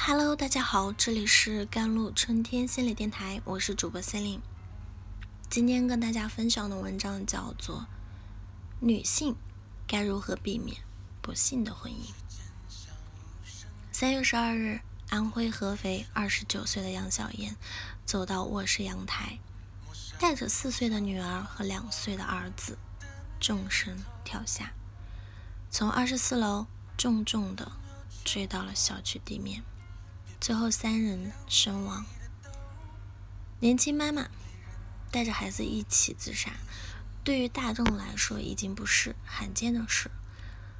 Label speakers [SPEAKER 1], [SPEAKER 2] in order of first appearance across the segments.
[SPEAKER 1] Hello，大家好，这里是甘露春天心理电台，我是主播 c e l i n e 今天跟大家分享的文章叫做《女性该如何避免不幸的婚姻》。三月十二日，安徽合肥二十九岁的杨小燕走到卧室阳台，带着四岁的女儿和两岁的儿子，纵身跳下，从二十四楼重重的坠到了小区地面。最后三人身亡。年轻妈妈带着孩子一起自杀，对于大众来说已经不是罕见的事。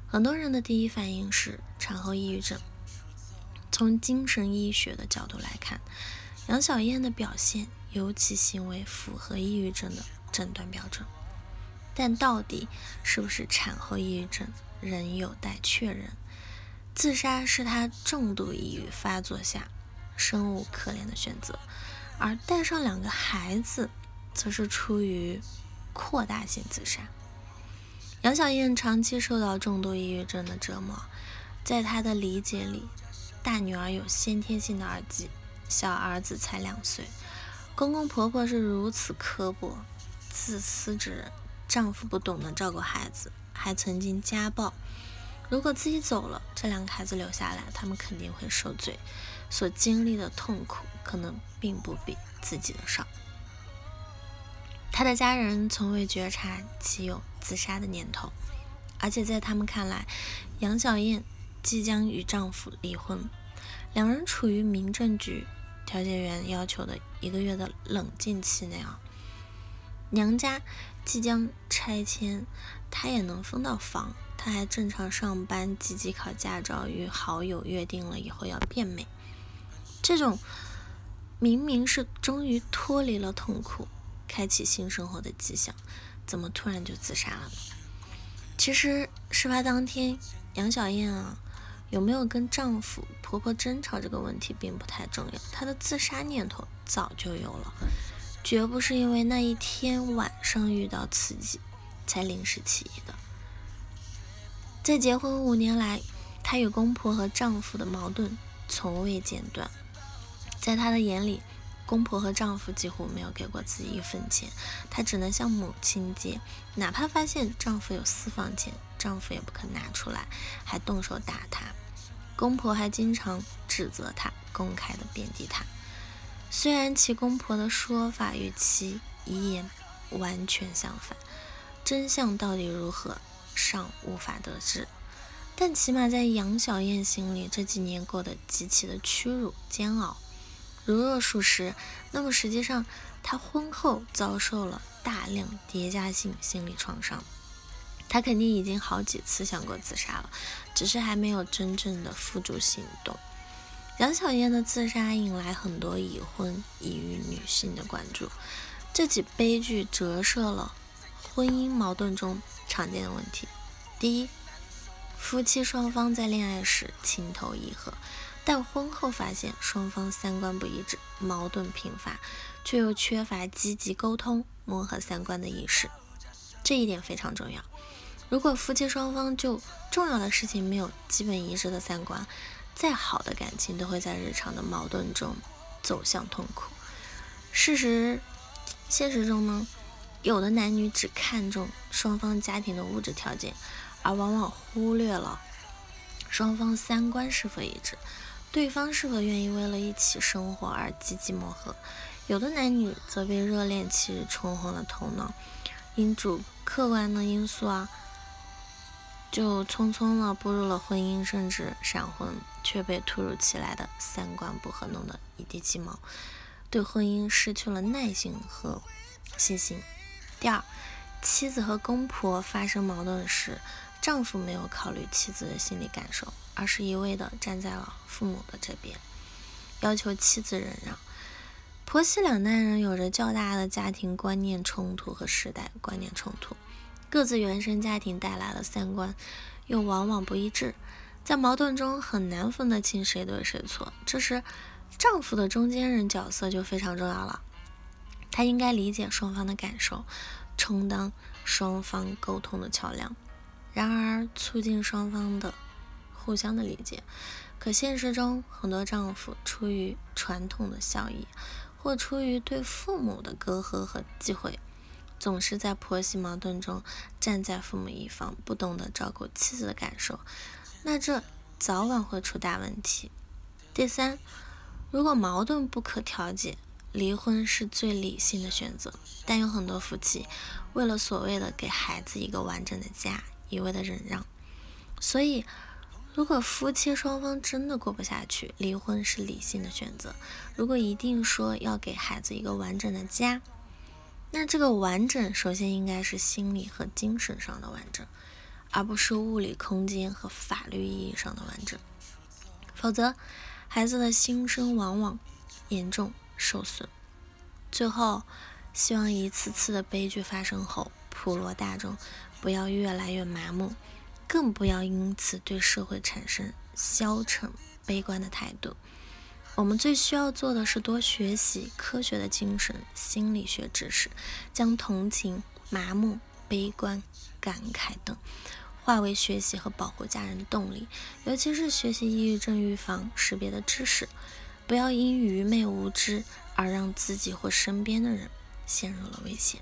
[SPEAKER 1] 很多人的第一反应是产后抑郁症。从精神医学的角度来看，杨小燕的表现尤其行为符合抑郁症的诊断标准。但到底是不是产后抑郁症，仍有待确认。自杀是他重度抑郁发作下生无可恋的选择，而带上两个孩子，则是出于扩大性自杀。杨小燕长期受到重度抑郁症的折磨，在她的理解里，大女儿有先天性的耳疾，小儿子才两岁，公公婆婆是如此刻薄、自私之人，丈夫不懂得照顾孩子，还曾经家暴。如果自己走了，这两个孩子留下来，他们肯定会受罪，所经历的痛苦可能并不比自己的少。他的家人从未觉察其有自杀的念头，而且在他们看来，杨小燕即将与丈夫离婚，两人处于民政局调解员要求的一个月的冷静期内啊。娘家即将拆迁，她也能分到房。他还正常上班，积极考驾照，与好友约定了以后要变美。这种明明是终于脱离了痛苦，开启新生活的迹象，怎么突然就自杀了呢？其实事发当天，杨小燕啊有没有跟丈夫、婆婆争吵这个问题并不太重要，她的自杀念头早就有了，绝不是因为那一天晚上遇到刺激才临时起意的。在结婚五年来，她与公婆和丈夫的矛盾从未间断。在她的眼里，公婆和丈夫几乎没有给过自己一分钱，她只能向母亲借。哪怕发现丈夫有私房钱，丈夫也不肯拿出来，还动手打她。公婆还经常指责她，公开的贬低她。虽然其公婆的说法与其遗言完全相反，真相到底如何？尚无法得知，但起码在杨小燕心里，这几年过得极其的屈辱煎熬。如若属实，那么实际上她婚后遭受了大量叠加性心理创伤。她肯定已经好几次想过自杀了，只是还没有真正的付诸行动。杨小燕的自杀引来很多已婚已育女性的关注，这起悲剧折射了婚姻矛盾中。常见的问题，第一，夫妻双方在恋爱时情投意合，但婚后发现双方三观不一致，矛盾频发，却又缺乏积极沟通、磨合三观的意识。这一点非常重要。如果夫妻双方就重要的事情没有基本一致的三观，再好的感情都会在日常的矛盾中走向痛苦。事实，现实中呢？有的男女只看重双方家庭的物质条件，而往往忽略了双方三观是否一致，对方是否愿意为了一起生活而积极磨合。有的男女则被热恋期冲昏了头脑，因主客观的因素啊，就匆匆的步入了婚姻，甚至闪婚，却被突如其来的三观不合弄得一地鸡毛，对婚姻失去了耐心和信心。第二，妻子和公婆发生矛盾时，丈夫没有考虑妻子的心理感受，而是一味的站在了父母的这边，要求妻子忍让。婆媳两代人有着较大的家庭观念冲突和时代观念冲突，各自原生家庭带来的三观又往往不一致，在矛盾中很难分得清谁对谁错。这时，丈夫的中间人角色就非常重要了。他应该理解双方的感受，充当双方沟通的桥梁。然而，促进双方的互相的理解。可现实中，很多丈夫出于传统的效益，或出于对父母的隔阂和忌讳，总是在婆媳矛盾中站在父母一方，不懂得照顾妻子的感受，那这早晚会出大问题。第三，如果矛盾不可调解，离婚是最理性的选择，但有很多夫妻为了所谓的给孩子一个完整的家，一味的忍让。所以，如果夫妻双方真的过不下去，离婚是理性的选择。如果一定说要给孩子一个完整的家，那这个完整首先应该是心理和精神上的完整，而不是物理空间和法律意义上的完整。否则，孩子的心声往往严重。受损，最后希望一次次的悲剧发生后，普罗大众不要越来越麻木，更不要因此对社会产生消沉、悲观的态度。我们最需要做的是多学习科学的精神心理学知识，将同情、麻木、悲观、感慨等化为学习和保护家人的动力，尤其是学习抑郁症预防识别的知识。不要因愚昧无知而让自己或身边的人陷入了危险。